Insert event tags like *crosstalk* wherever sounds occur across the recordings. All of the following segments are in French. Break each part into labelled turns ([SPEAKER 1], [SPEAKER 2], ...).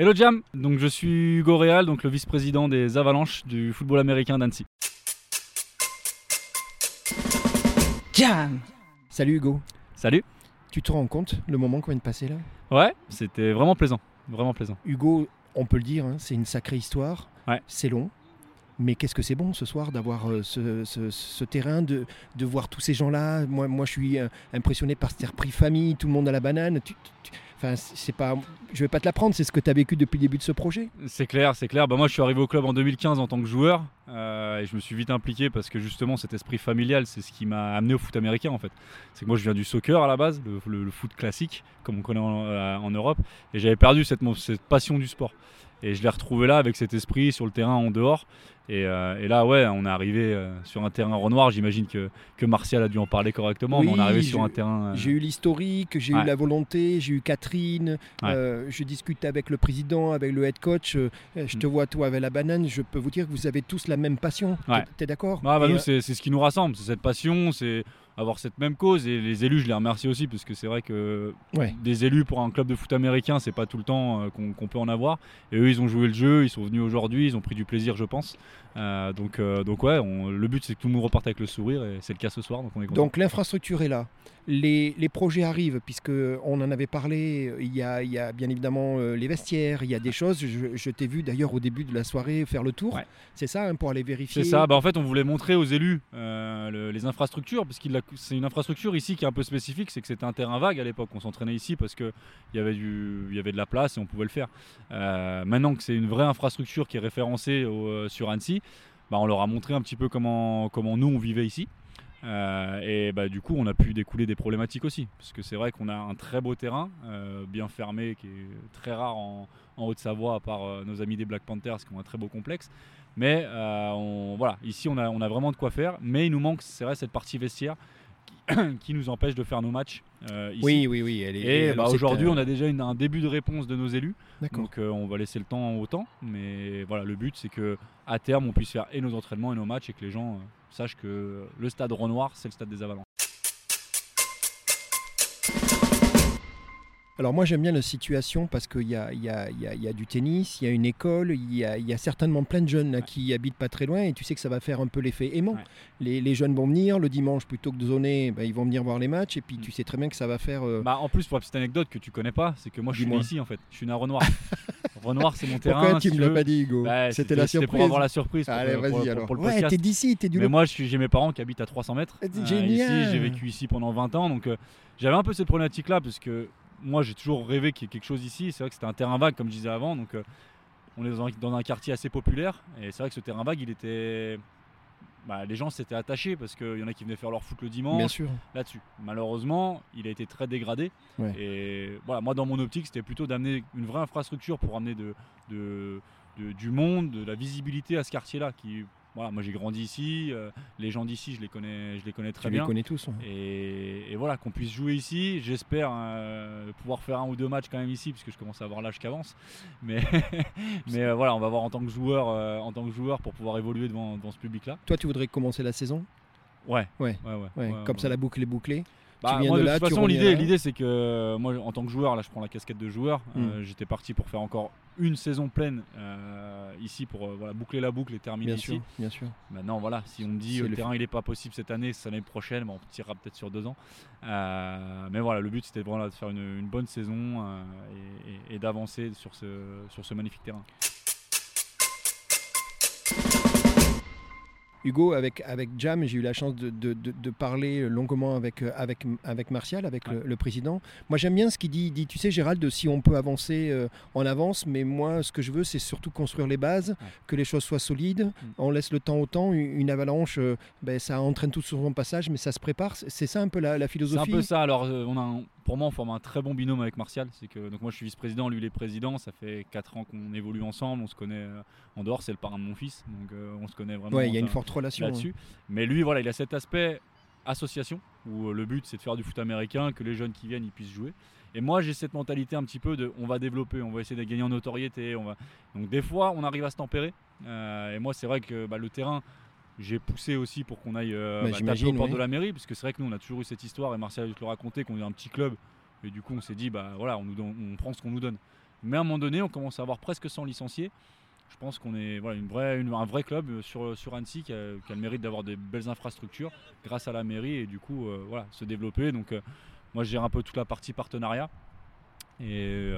[SPEAKER 1] Hello Jam, donc je suis Hugo Real, donc le vice-président des Avalanches du football américain d'Annecy.
[SPEAKER 2] Jam Salut Hugo.
[SPEAKER 1] Salut.
[SPEAKER 2] Tu te rends compte le moment qu'on vient de passer là?
[SPEAKER 1] Ouais, c'était vraiment plaisant, vraiment plaisant.
[SPEAKER 2] Hugo, on peut le dire, hein, c'est une sacrée histoire.
[SPEAKER 1] Ouais.
[SPEAKER 2] C'est long. Mais qu'est-ce que c'est bon ce soir d'avoir euh, ce, ce- ce terrain, de, de voir tous ces gens-là? Moi, moi, je suis euh, impressionné par cet esprit famille, tout le monde à la banane. Tu- tu- tu- Enfin, c'est pas, je vais pas te l'apprendre, c'est ce que tu as vécu depuis le début de ce projet.
[SPEAKER 1] C'est clair, c'est clair. Bah, moi, je suis arrivé au club en 2015 en tant que joueur euh, et je me suis vite impliqué parce que justement, cet esprit familial, c'est ce qui m'a amené au foot américain en fait. C'est que moi, je viens du soccer à la base, le, foot classique, comme on connaît en, euh, Europe, et j'avais perdu cette passion du sport. Et je l'ai retrouvé là avec cet esprit sur le terrain en dehors. Et, euh, et là, ouais, on est arrivé euh, sur un terrain Renoir. J'imagine que, que Martial a dû en parler correctement, mais on
[SPEAKER 2] Oui,
[SPEAKER 1] est arrivé sur un terrain. euh,
[SPEAKER 2] J'ai eu l'historique, j'ai
[SPEAKER 1] Ouais.
[SPEAKER 2] eu la volonté, j'ai eu Catherine,
[SPEAKER 1] Ouais.
[SPEAKER 2] je discute avec le président, avec le head coach, je te
[SPEAKER 1] Mm.
[SPEAKER 2] vois toi avec la banane, je peux vous dire que vous avez tous la même passion.
[SPEAKER 1] Ouais.
[SPEAKER 2] D'accord?
[SPEAKER 1] Ah bah
[SPEAKER 2] Et,
[SPEAKER 1] nous c'est c'est ce qui nous rassemble, c'est cette passion, c'est avoir cette même cause et les élus je les remercie aussi parce que c'est vrai que
[SPEAKER 2] Ouais.
[SPEAKER 1] des élus pour un club de foot américain c'est pas tout le temps euh, qu'on peut en avoir et eux ils ont joué le jeu, ils sont venus aujourd'hui, ils ont pris du plaisir je pense Euh, donc, euh, donc ouais on- le but c'est que tout le monde reparte avec le sourire et c'est le cas ce soir donc on est content.
[SPEAKER 2] Donc l'infrastructure est là. Les, les projets arrivent, puisque on en avait parlé. Il y a, il y a bien évidemment euh, les vestiaires, il y a des choses. Je, je t'ai vu d'ailleurs au début de la soirée faire le tour.
[SPEAKER 1] Ouais.
[SPEAKER 2] C'est ça, hein, pour aller vérifier?
[SPEAKER 1] C'est ça, bah en fait on voulait montrer aux élus euh, le- les infrastructures, parce que c'est une infrastructure ici qui est un peu spécifique, c'est que c'était un terrain vague à l'époque, on s'entraînait ici parce qu'il y, avait du- il y avait de la place et on pouvait le faire. Euh, maintenant que c'est une vraie infrastructure qui est référencée au- euh, sur Annecy, bah, on leur a montré un petit peu comment, comment nous on vivait ici. Euh, et bah, du coup, on a pu découler des problématiques aussi. Parce que c'est vrai qu'on a un très beau terrain, euh, bien fermé, qui est très rare en, en Haute-Savoie, à part euh, nos amis des Black Panthers qui ont un très beau complexe. Mais on- voilà, ici, on a, on a vraiment de quoi faire. Mais il nous manque, c'est vrai, cette partie vestiaire qui, *coughs* nous empêche de faire nos matchs euh, ici.
[SPEAKER 2] Oui, oui, oui. Elle est,
[SPEAKER 1] Et bah, aujourd'hui, on a déjà une- un début de réponse de nos élus.
[SPEAKER 2] D'accord.
[SPEAKER 1] Donc euh, on va laisser le temps au temps. Mais voilà, le but, c'est que à terme, on puisse faire et nos entraînements et nos matchs et que les gens sachent que le stade Renoir, c'est le stade des Avalanches.
[SPEAKER 2] Alors moi j'aime bien la situation parce qu'il y y, a, y y du tennis, il y a une école, il y a, certainement plein de jeunes là, qui habitent pas très loin et tu sais que ça va faire un peu l'effet aimant.
[SPEAKER 1] Ouais.
[SPEAKER 2] Les, les jeunes vont venir le dimanche plutôt que de zoner, ben, ils vont venir voir les matchs et puis
[SPEAKER 1] Mm.
[SPEAKER 2] tu sais très bien que ça va faire... euh,
[SPEAKER 1] Bah, en plus, pour la petite anecdote que tu connais pas, c'est que moi je suis né ici en fait. Je suis né à Renoir. *laughs* Renoir, c'est mon terrain.
[SPEAKER 2] Pourquoi tu me l'as pas dit Hugo
[SPEAKER 1] Bah,
[SPEAKER 2] C'était la
[SPEAKER 1] C'était pour
[SPEAKER 2] surprise.
[SPEAKER 1] avoir la surprise. Pour,
[SPEAKER 2] Allez vas-y alors.
[SPEAKER 1] pour le
[SPEAKER 2] ouais, t'es d'ici, t'es du
[SPEAKER 1] Mais moi, j'ai mes parents qui habitent à 300 mètres.
[SPEAKER 2] C'est
[SPEAKER 1] euh,
[SPEAKER 2] génial.
[SPEAKER 1] Ici, j'ai vécu ici pendant 20 ans, donc euh, j'avais un peu cette problématique-là, parce que moi, j'ai toujours rêvé qu'il y ait quelque chose ici. C'est vrai que c'était un terrain vague, comme je disais avant, donc euh, on est dans un, dans un quartier assez populaire, et c'est vrai que ce terrain vague, il était, bah, les gens s'étaient attachés parce qu'il y en a qui venaient faire leur foot le dimanche
[SPEAKER 2] Bien sûr.
[SPEAKER 1] là-dessus. Malheureusement, il a été très dégradé.
[SPEAKER 2] Ouais.
[SPEAKER 1] Et voilà, moi, dans mon optique, c'était plutôt d'amener une vraie infrastructure pour amener de, de- de- du monde, de la visibilité à ce quartier-là. Qui, voilà, moi, j'ai grandi ici. euh, les gens d'ici, je les connais, je les connais très
[SPEAKER 2] Tu
[SPEAKER 1] bien.
[SPEAKER 2] les connais tous. ouais.
[SPEAKER 1] Et, et voilà, qu'on puisse jouer ici. J'espère euh, pouvoir faire un ou deux matchs quand même ici, puisque je commence à avoir l'âge qui avance. Mais, *laughs* mais euh, voilà, on va voir en tant que joueur, en tant que joueur pour pouvoir évoluer devant, devant ce public-là.
[SPEAKER 2] Toi tu voudrais commencer la saison?
[SPEAKER 1] Ouais.
[SPEAKER 2] Ouais.
[SPEAKER 1] ouais, ouais,
[SPEAKER 2] Ouais,
[SPEAKER 1] ouais,
[SPEAKER 2] Comme ça la boucle est bouclée.
[SPEAKER 1] Bah, moi,
[SPEAKER 2] de
[SPEAKER 1] de,
[SPEAKER 2] là,
[SPEAKER 1] toute façon, l'idée, c'est que moi, en tant que joueur, là, je prends la casquette de joueur.
[SPEAKER 2] Mm.
[SPEAKER 1] Euh, J'étais parti pour faire encore une saison pleine euh, ici pour euh, voilà, boucler la boucle et terminer
[SPEAKER 2] Bien
[SPEAKER 1] ici.
[SPEAKER 2] sûr, bien sûr.
[SPEAKER 1] Maintenant, voilà, si on me dit euh, le terrain il est pas possible cette année, c'est l'année prochaine, bon, on tirera peut-être sur deux ans. Mais voilà, le but c'était vraiment de faire une, une bonne saison et, et- et d'avancer sur ce, sur ce magnifique terrain.
[SPEAKER 2] Hugo, avec, avec Jam, j'ai eu la chance de, de- de- de parler longuement avec, euh, avec, avec Martial, avec le,
[SPEAKER 1] Ouais.
[SPEAKER 2] le président. Moi, j'aime bien ce qu'il dit. Il dit, tu sais, Gérald, si on peut avancer, euh, on avance, mais moi, ce que je veux, c'est surtout construire les bases, que les choses soient solides.
[SPEAKER 1] Mm.
[SPEAKER 2] On laisse le temps au temps. Une, une avalanche, euh, ben, ça entraîne tout sur son passage, mais ça se prépare. C'est- ça un peu la, la
[SPEAKER 1] C'est un
[SPEAKER 2] philosophie
[SPEAKER 1] peu ça. Alors, euh, on a un- pour moi, on forme un très bon binôme avec Martial. C'est que donc moi, je suis vice-président, lui, il est président. Ça fait 4 ans qu'on évolue ensemble. On se connaît en dehors. C'est le parrain de mon fils, donc on se connaît vraiment.
[SPEAKER 2] Ouais, il y a une forte relation. hein.
[SPEAKER 1] là-dessus. Mais lui, voilà, il a cet aspect association où euh, le but c'est de faire du foot américain, que les jeunes qui viennent ils puissent jouer. Et moi j'ai cette mentalité un petit peu de on va développer, on va essayer de gagner en notoriété. On va... Donc des fois on arrive à se tempérer. Euh, et moi c'est vrai que bah, le terrain, j'ai poussé aussi pour qu'on aille euh,
[SPEAKER 2] Bah,
[SPEAKER 1] taper
[SPEAKER 2] j'imagine,
[SPEAKER 1] aux portes
[SPEAKER 2] oui.
[SPEAKER 1] de la mairie, parce que c'est vrai que nous on a toujours eu cette histoire et Martial a te le raconter qu'on est un petit club. Et du coup on s'est dit bah voilà on, nous donne- on prend ce qu'on nous donne. Mais à un moment donné, on commence à avoir presque 100 licenciés. Je pense qu'on est un vrai club euh, sur, Annecy qui a, le mérite d'avoir des belles infrastructures grâce à la mairie et du coup euh, voilà, se développer. Donc euh, moi je gère un peu toute la partie partenariat. Et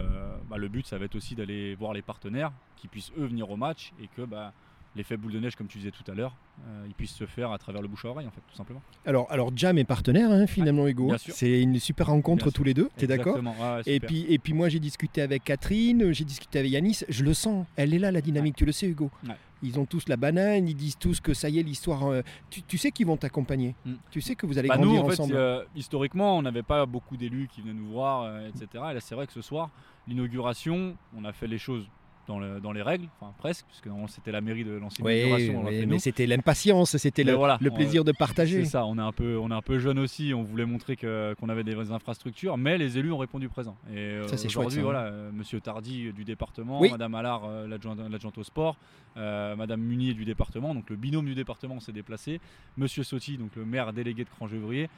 [SPEAKER 1] bah, le but ça va être aussi d'aller voir les partenaires qui puissent eux venir au match et que bah, l'effet boule de neige comme tu disais tout à l'heure, euh, il puisse se faire à travers le bouche à oreille en fait tout simplement.
[SPEAKER 2] Alors, alors Jam est partenaire hein, finalement Hugo. C'est une super rencontre tous les deux, tu es d'accord
[SPEAKER 1] ouais,
[SPEAKER 2] et puis, et puis moi j'ai discuté avec Catherine, j'ai discuté avec Yanis, je le sens, elle est là la dynamique, tu le sais Hugo.
[SPEAKER 1] Ouais.
[SPEAKER 2] Ils ont tous la banane, ils disent tous que ça y est l'histoire, euh, tu, tu sais qu'ils vont t'accompagner,
[SPEAKER 1] Mm.
[SPEAKER 2] tu sais que vous allez
[SPEAKER 1] Bah,
[SPEAKER 2] grandir
[SPEAKER 1] nous, en fait,
[SPEAKER 2] ensemble.
[SPEAKER 1] euh, historiquement, on n'avait pas beaucoup d'élus qui venaient nous voir, euh, etc. Et là, c'est vrai que ce soir, l'inauguration, on a fait les choses dans, le- dans les règles, enfin presque, puisque c'était la mairie de lancer
[SPEAKER 2] Oui, oui, mais c'était l'impatience, c'était le,
[SPEAKER 1] voilà,
[SPEAKER 2] le
[SPEAKER 1] on-
[SPEAKER 2] plaisir de partager.
[SPEAKER 1] C'est ça, on est un peu, on est un peu jeune aussi, on voulait montrer qu'on avait des vraies infrastructures, mais les élus ont répondu présent. Et euh,
[SPEAKER 2] Ça, c'est chouette,
[SPEAKER 1] aujourd'hui,
[SPEAKER 2] hein.
[SPEAKER 1] voilà, euh, Monsieur Tardy euh, du département,
[SPEAKER 2] Oui.
[SPEAKER 1] Madame Allard, l'adjointe au sport, euh, Madame Munier du département, donc le binôme du département s'est déplacé, Monsieur Sotti, donc le maire délégué de Crangevrier.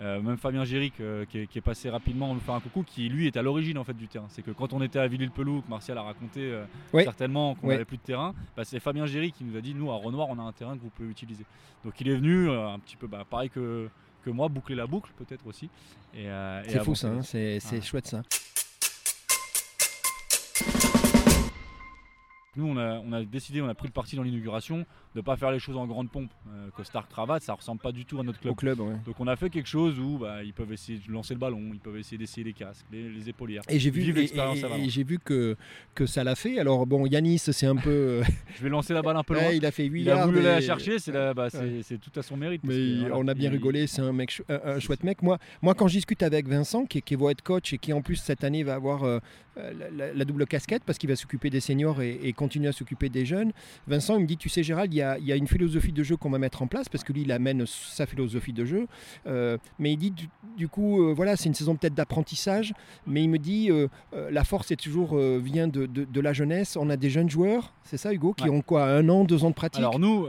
[SPEAKER 1] Euh, même Fabien Géric euh, qui, est, qui est passé rapidement nous faire un coucou, qui lui est à l'origine en fait du terrain. C'est que quand on était à Villiers-le-Pelou, que Martial a raconté euh,
[SPEAKER 2] Oui.
[SPEAKER 1] certainement qu'on
[SPEAKER 2] Oui.
[SPEAKER 1] n'avait plus de terrain, bah, c'est Fabien Géric qui nous a dit nous à Renoir on a un terrain que vous pouvez utiliser. Donc il est venu un petit peu bah, pareil que, que moi, boucler la boucle peut-être aussi. Et,
[SPEAKER 2] C'est fou ça, hein, c'est chouette ça.
[SPEAKER 1] Nous, on a, on a décidé, on a pris le parti dans l'inauguration de ne pas faire les choses en grande pompe. Euh, costard cravate, ça ressemble pas du tout à notre club.
[SPEAKER 2] Au club, ouais.
[SPEAKER 1] Donc on a fait quelque chose où bah, ils peuvent essayer de lancer le ballon, ils peuvent essayer d'essayer les casques, les, les épaulières.
[SPEAKER 2] Et j'ai vu, et- et- et j'ai vu que, que ça l'a fait. Alors bon, Yanis, c'est un peu. euh, *laughs*
[SPEAKER 1] Je vais lancer la balle un peu loin.
[SPEAKER 2] ouais, il a fait 8
[SPEAKER 1] il a voulu la chercher, c'est bah, c'est- tout à son mérite. parce
[SPEAKER 2] Mais
[SPEAKER 1] que, voilà,
[SPEAKER 2] on a bien
[SPEAKER 1] il-
[SPEAKER 2] rigolé, c'est un mec, un, chouette mec. Moi, moi, quand je discute avec Vincent, qui, est- qui va être coach et qui en plus cette année va avoir euh, la, la- la double casquette parce qu'il va s'occuper des seniors et, et continuer à s'occuper des jeunes, Vincent il me dit, tu sais Gérald, il y a, il y a une philosophie de jeu qu'on va mettre en place parce que lui il amène sa philosophie de jeu. Euh, mais il dit, du, du coup, euh, voilà, c'est une saison peut-être d'apprentissage, mais il me dit, euh, la force est toujours vient de, de- de la jeunesse. On a des jeunes joueurs, c'est ça Hugo, qui
[SPEAKER 1] Ouais.
[SPEAKER 2] ont quoi, un an, deux ans de pratique?
[SPEAKER 1] Alors nous,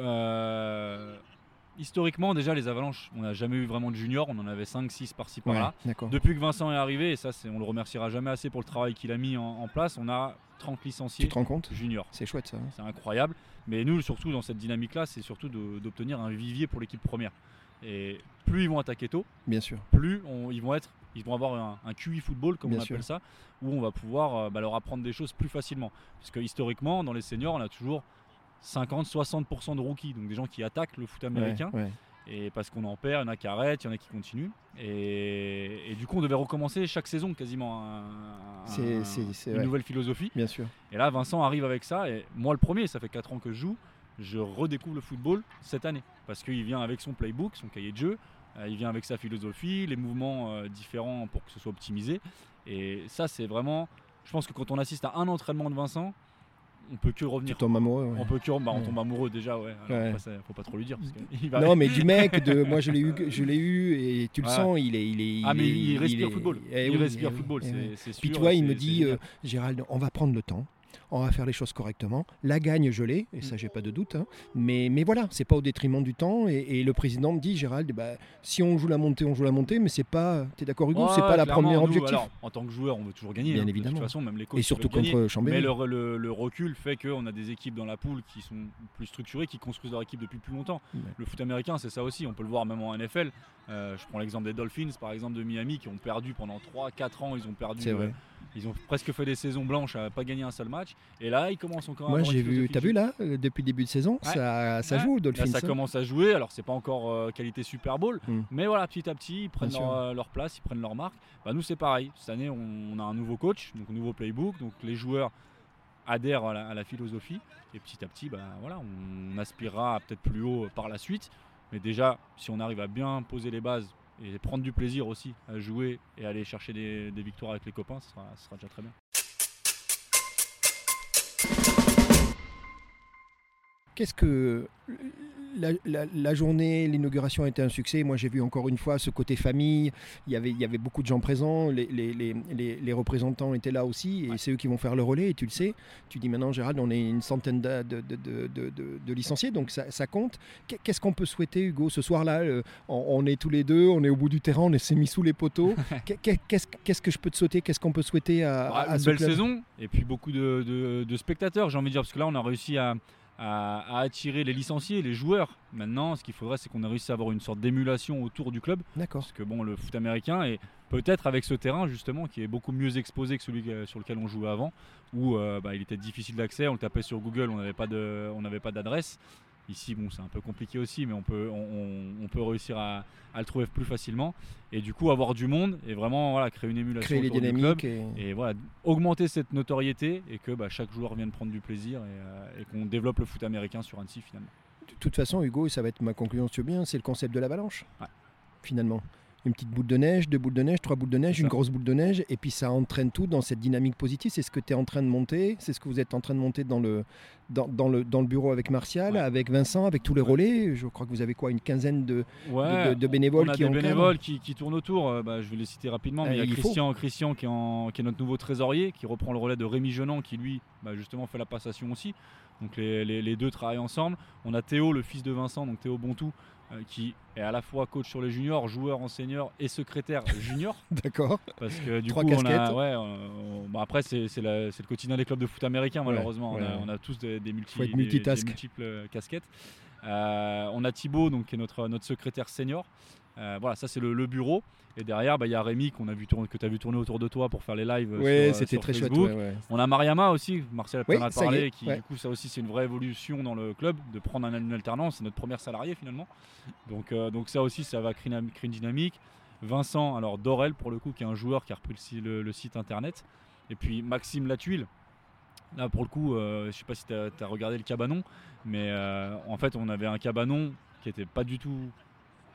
[SPEAKER 1] historiquement déjà les avalanches, on n'a jamais eu vraiment de juniors, on en avait 5-6 par-ci
[SPEAKER 2] Ouais,
[SPEAKER 1] par-là. Depuis que Vincent est arrivé, et ça c'est- on le remerciera jamais assez pour le travail qu'il a mis en, en place, on a 30
[SPEAKER 2] Tu
[SPEAKER 1] licenciés
[SPEAKER 2] te rends compte
[SPEAKER 1] juniors.
[SPEAKER 2] C'est chouette ça. hein.
[SPEAKER 1] C'est incroyable. Mais nous, surtout dans cette dynamique-là, c'est surtout d'obtenir un vivier pour l'équipe première. Et plus ils vont attaquer tôt,
[SPEAKER 2] Bien sûr.
[SPEAKER 1] plus on- ils vont être, ils vont avoir un, un QI football comme
[SPEAKER 2] Bien
[SPEAKER 1] on
[SPEAKER 2] sûr.
[SPEAKER 1] appelle ça, où on va pouvoir euh, bah, leur apprendre des choses plus facilement. Parce que historiquement, dans les seniors, on a toujours 50-60% de rookies, donc des gens qui attaquent le foot américain.
[SPEAKER 2] Ouais, ouais.
[SPEAKER 1] Et parce qu'on en perd, il y en a qui arrêtent, il y en a qui continuent. Et, et du coup, on devait recommencer chaque saison quasiment un- une
[SPEAKER 2] ouais.
[SPEAKER 1] nouvelle philosophie.
[SPEAKER 2] Bien sûr.
[SPEAKER 1] Et là, Vincent arrive avec ça. Et moi, le premier, ça fait 4 ans que je joue. Je redécouvre le football cette année. Parce qu'il vient avec son playbook, son cahier de jeu. euh, il vient avec sa philosophie, les mouvements euh, différents pour que ce soit optimisé. Et ça, c'est vraiment. Je pense que quand on assiste à un entraînement de Vincent, on peut que
[SPEAKER 2] Tu
[SPEAKER 1] revenir.
[SPEAKER 2] tombes amoureux. ouais.
[SPEAKER 1] On peut que. bah, on tombe amoureux déjà, ouais. Alors,
[SPEAKER 2] Ouais.
[SPEAKER 1] après, ça, faut pas trop lui dire. Parce que va-
[SPEAKER 2] Non, mais du mec, de, moi je l'ai eu, *laughs* je l'ai eu et tu le sens, il est, il est,
[SPEAKER 1] Ah, mais il respire
[SPEAKER 2] est-
[SPEAKER 1] football.
[SPEAKER 2] eh
[SPEAKER 1] il
[SPEAKER 2] oui,
[SPEAKER 1] respire
[SPEAKER 2] eh
[SPEAKER 1] football,
[SPEAKER 2] eh
[SPEAKER 1] c'est c'est sûr.
[SPEAKER 2] Puis toi, il me dit, euh, Gérald, on va prendre le temps. On va faire les choses correctement. La gagne, je l'ai, et ça, j'ai pas de doute. hein. Mais, mais voilà, c'est pas au détriment du temps. Et, et le président me dit, Gérald, bah, si on joue la montée, on joue la montée, mais c'est pas. T'es d'accord, Hugo C'est
[SPEAKER 1] Ouais,
[SPEAKER 2] pas la première objectif.
[SPEAKER 1] alors, en tant que joueur, on veut toujours gagner.
[SPEAKER 2] Bien
[SPEAKER 1] hein, De
[SPEAKER 2] évidemment.
[SPEAKER 1] toute façon, même les coachs
[SPEAKER 2] et surtout
[SPEAKER 1] gagner.
[SPEAKER 2] contre Chambéry.
[SPEAKER 1] Mais le, le- le recul fait qu'on a des équipes dans la poule qui sont plus structurées, qui construisent leur équipe depuis plus longtemps.
[SPEAKER 2] Ouais.
[SPEAKER 1] Le foot américain, c'est ça aussi. On peut le voir même en NFL. Euh, je prends l'exemple des Dolphins, par exemple, de Miami, qui ont perdu pendant 3-4 ans. Ils ont perdu. Ils ont presque fait des saisons blanches à pas gagner un seul match. Et là, ils commencent encore à
[SPEAKER 2] Moi, j'ai vu, t'as vu là, depuis le début de saison,
[SPEAKER 1] Ouais.
[SPEAKER 2] ça, ça
[SPEAKER 1] Ouais.
[SPEAKER 2] joue,
[SPEAKER 1] Là,
[SPEAKER 2] Dolphins.
[SPEAKER 1] ça
[SPEAKER 2] hein.
[SPEAKER 1] commence à jouer. Alors, c'est pas encore euh, qualité Super Bowl,
[SPEAKER 2] Mm.
[SPEAKER 1] mais voilà, petit à petit, ils prennent leur, euh, leur place, ils prennent leur marque. Bah, nous, c'est pareil. Cette année, on, on a un nouveau coach, donc un nouveau playbook. Donc, les joueurs adhèrent à la, à la philosophie. Et petit à petit, bah, voilà, on aspirera peut-être plus haut par la suite. Mais déjà, si on arrive à bien poser les bases et prendre du plaisir aussi à jouer et aller chercher des, victoires avec les copains, ce sera, ce sera déjà très bien.
[SPEAKER 2] Qu'est-ce que la, la- la journée, l'inauguration a été un succès? Moi, j'ai vu encore une fois ce côté famille. Il y avait, il y avait beaucoup de gens présents. Les, les- les- les- les représentants étaient là aussi. Et
[SPEAKER 1] Ouais.
[SPEAKER 2] c'est eux qui vont faire le relais. Et tu le sais. Tu dis maintenant, Gérald, on est une centaine de, licenciés. Donc ça, ça compte. Qu'est- Qu'est-ce qu'on peut souhaiter, Hugo, ce soir-là? Euh, on, on est tous les deux. On est au bout du terrain. On s'est mis sous les poteaux. *laughs* Qu'est- qu'est- Qu'est-ce que je peux te souhaiter? Qu'est-ce qu'on peut souhaiter à,
[SPEAKER 1] Bah,
[SPEAKER 2] à
[SPEAKER 1] une
[SPEAKER 2] ce
[SPEAKER 1] belle
[SPEAKER 2] club?
[SPEAKER 1] saison et puis beaucoup de spectateurs, j'ai envie de dire, parce que là on a réussi à, à- à attirer les licenciés, les joueurs. Maintenant, ce qu'il faudrait, c'est qu'on a réussi à avoir une sorte d'émulation autour du club,
[SPEAKER 2] D'accord.
[SPEAKER 1] parce que bon, le foot américain et peut-être avec ce terrain justement qui est beaucoup mieux exposé que celui que- sur lequel on jouait avant, où euh, bah, il était difficile d'accès, on le tapait sur Google, on n'avait pas de, on n'avait pas d'adresse. Ici, bon, c'est un peu compliqué aussi, mais on peut, on, on- on peut réussir à, à le trouver plus facilement. Et du coup, avoir du monde et vraiment voilà, créer une émulation
[SPEAKER 2] Créer les
[SPEAKER 1] autour du club
[SPEAKER 2] dynamiques. et-
[SPEAKER 1] et voilà, augmenter cette notoriété et que bah, chaque joueur vienne prendre du plaisir et, euh, et qu'on développe le foot américain sur Annecy finalement.
[SPEAKER 2] De toute façon, Hugo, et ça va être ma conclusion, si tu veux bien, c'est le concept de l'avalanche.
[SPEAKER 1] Ouais.
[SPEAKER 2] Finalement. Une petite boule de neige, deux boules de neige, trois boules de neige, une grosse boule de neige, et puis ça entraîne tout dans cette dynamique positive. C'est ce que tu es en train de monter, c'est ce que vous êtes en train de monter dans le, dans, dans le, dans le bureau avec Martial,
[SPEAKER 1] Ouais.
[SPEAKER 2] avec Vincent, avec tous les relais. Je crois que vous avez quoi, une quinzaine de,
[SPEAKER 1] Ouais,
[SPEAKER 2] de- de bénévoles
[SPEAKER 1] on a
[SPEAKER 2] qui
[SPEAKER 1] des bénévoles qui, qui tournent autour. euh, bah, je vais les citer rapidement. Mais
[SPEAKER 2] Euh,
[SPEAKER 1] il y a
[SPEAKER 2] faut.
[SPEAKER 1] Christian, Christian qui, est en- qui est notre nouveau trésorier, qui reprend le relais de Rémi Genant, qui lui, bah, justement, fait la passation aussi. Donc les, les- les deux travaillent ensemble. On a Théo, le fils de Vincent, donc Théo Bontou, qui est à la fois coach sur les juniors, joueur en senior et secrétaire *laughs* junior.
[SPEAKER 2] D'accord.
[SPEAKER 1] Parce que du
[SPEAKER 2] Trois
[SPEAKER 1] coup, on a, ouais, on- bon, après, c'est le quotidien des clubs de foot américains, malheureusement.
[SPEAKER 2] ouais,
[SPEAKER 1] on, a,
[SPEAKER 2] ouais.
[SPEAKER 1] on a tous des, des multi- des- multiples euh, casquettes. Euh, on a Thibaut, donc, qui est notre, notre secrétaire senior. Euh, voilà, ça c'est le, le bureau. Et derrière, bah, il y a Rémi qu'on a vu tourner, que tu as vu tourner autour de toi pour faire les lives. euh,
[SPEAKER 2] Oui,
[SPEAKER 1] euh,
[SPEAKER 2] c'était très chouette.
[SPEAKER 1] Facebook.
[SPEAKER 2] ouais, ouais.
[SPEAKER 1] On a Mariama aussi, Martial a
[SPEAKER 2] Oui,
[SPEAKER 1] parlé, qui
[SPEAKER 2] ouais.
[SPEAKER 1] du coup ça aussi c'est une vraie évolution dans le club, de prendre un, une alternance, c'est notre première salarié finalement. Donc, euh, donc ça aussi ça va créer une, créer une dynamique. Vincent, alors Dorel pour le coup, qui est un joueur qui a repris le, si- le- le site internet. Et puis Maxime Latuile. Là pour le coup, euh, je sais pas si tu as, regardé le cabanon, mais euh, en fait on avait un cabanon qui était pas du tout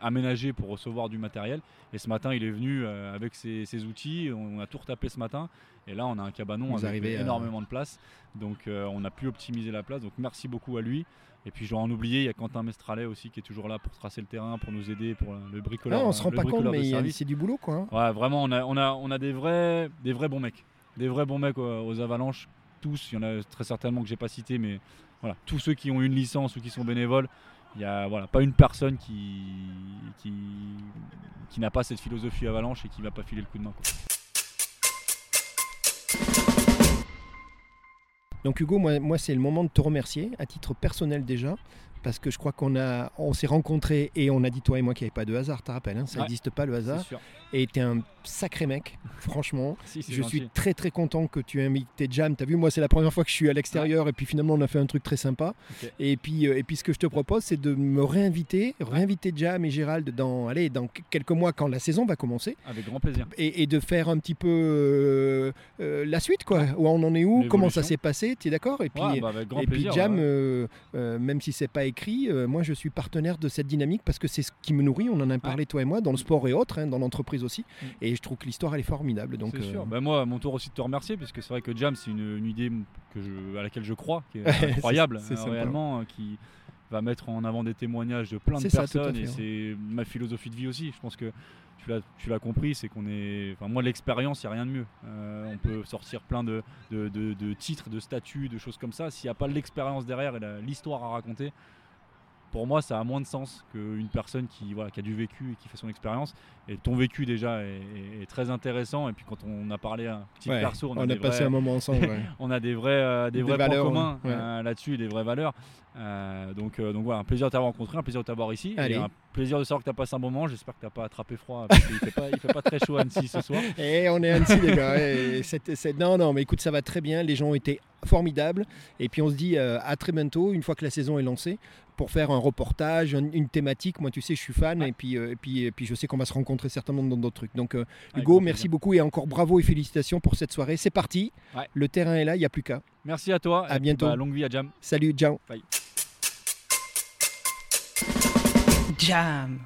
[SPEAKER 1] aménagé pour recevoir du matériel. Et ce matin, il est venu euh, avec ses, ses outils. On a tout retapé ce matin. Et là, on a un cabanon
[SPEAKER 2] Vous
[SPEAKER 1] avec
[SPEAKER 2] à-
[SPEAKER 1] énormément de place. Donc, euh, on a pu optimiser la place. Donc, merci beaucoup à lui. Et puis, je dois en oublier, il y a Quentin Mestralet aussi qui est toujours là pour tracer le terrain, pour nous aider, pour le bricoleur.
[SPEAKER 2] Ah, on se rend pas compte, mais c'est du boulot, quoi. hein.
[SPEAKER 1] Ouais, vraiment, on a, on a, on a des, vrais, des vrais bons mecs. Des vrais bons mecs euh, aux avalanches. Tous, il y en a très certainement que j'ai pas cité, mais voilà, tous ceux qui ont une licence ou qui sont bénévoles, il n'y a voilà, pas une personne qui, qui, qui n'a pas cette philosophie avalanche et qui va pas filer le coup de main.
[SPEAKER 2] Donc Hugo, moi, moi c'est le moment de te remercier, à titre personnel déjà, parce que je crois qu'on a, on s'est rencontrés et on a dit toi et moi qu'il n'y avait pas de hasard, tu te rappelles, hein, ça
[SPEAKER 1] Ouais.
[SPEAKER 2] n'existe pas le hasard. Et tu es un sacré mec, franchement. *laughs*
[SPEAKER 1] Si,
[SPEAKER 2] Je
[SPEAKER 1] gentil.
[SPEAKER 2] suis très très content que tu aies invité Jam. Tu as vu, moi c'est la première fois que je suis à l'extérieur et puis finalement on a fait un truc très sympa. Et, puis, euh, et puis ce que je te propose c'est de me réinviter, réinviter Jam et Gérald dans, allez, dans quelques mois quand la saison va commencer
[SPEAKER 1] Avec grand plaisir.
[SPEAKER 2] et, et de faire un petit peu euh, euh, la suite, quoi. Où on en est où, comment ça s'est passé, tu es d'accord? Et puis,
[SPEAKER 1] Ouais, bah,
[SPEAKER 2] et. Jam, euh, même si c'est pas écrit, euh, moi je suis partenaire de cette dynamique parce que c'est ce qui me nourrit. On en a parlé toi et moi dans le sport et autres, hein, dans l'entreprise aussi.
[SPEAKER 1] Mm.
[SPEAKER 2] Et je trouve que l'histoire elle est formidable. Donc
[SPEAKER 1] c'est
[SPEAKER 2] euh,
[SPEAKER 1] sûr. Bah, moi, à mon tour aussi de te remercier, parce que c'est vrai que Jam, c'est une, une idée que je, à laquelle je crois, qui est *laughs* incroyable,
[SPEAKER 2] c'est- c'est sympa.
[SPEAKER 1] réellement, euh, qui va mettre en avant des témoignages de plein de
[SPEAKER 2] ça,
[SPEAKER 1] personnes, et c'est ma philosophie de vie aussi. Je pense que tu l'as, compris, c'est qu'on est. Enfin, moi, l'expérience, il n'y a rien de mieux. Euh, on peut sortir plein de, de, de- de titres, de statuts, de choses comme ça. S'il n'y a pas l'expérience derrière et l'histoire à raconter, pour moi, ça a moins de sens qu'une personne qui, voilà, qui a du vécu et qui fait son expérience. Et ton vécu, déjà, est, est- est très intéressant. Et puis, quand on a parlé un petit
[SPEAKER 2] ouais,
[SPEAKER 1] perso, on
[SPEAKER 2] on
[SPEAKER 1] a,
[SPEAKER 2] passé
[SPEAKER 1] vrais-
[SPEAKER 2] un moment ensemble. ouais. *laughs*
[SPEAKER 1] on a des vrais, euh, des
[SPEAKER 2] Des
[SPEAKER 1] vrais
[SPEAKER 2] valeurs,
[SPEAKER 1] points communs
[SPEAKER 2] ouais.
[SPEAKER 1] euh, là-dessus, des vraies valeurs. Euh, donc, euh, donc voilà, un plaisir de t'avoir rencontré, un plaisir de t'avoir ici. Et un plaisir de savoir que tu as passé un moment. J'espère que tu n'as pas attrapé froid. Parce qu'il ne fait, pas- il fait pas très chaud à Annecy ce soir. *laughs*
[SPEAKER 2] Et on est à Annecy, les gars. et c'est- Non, non, mais écoute, ça va très bien. Les gens ont été formidables. Et puis on se dit à très bientôt, une fois que la saison est lancée, pour faire un reportage, un- une thématique. Moi, tu sais, je suis fan.
[SPEAKER 1] Ouais.
[SPEAKER 2] Et, puis, euh, et, puis, et puis je sais qu'on va se rencontrer certainement dans d'autres trucs. Donc, euh, Hugo, merci beaucoup et encore bravo et félicitations pour cette soirée. C'est parti.
[SPEAKER 1] Ouais.
[SPEAKER 2] Le terrain est là, il n'y a plus qu'à.
[SPEAKER 1] Merci à toi.
[SPEAKER 2] À
[SPEAKER 1] et puis,
[SPEAKER 2] bientôt.
[SPEAKER 1] bah, longue vie à Jam.
[SPEAKER 2] Salut, ciao.
[SPEAKER 3] Jam.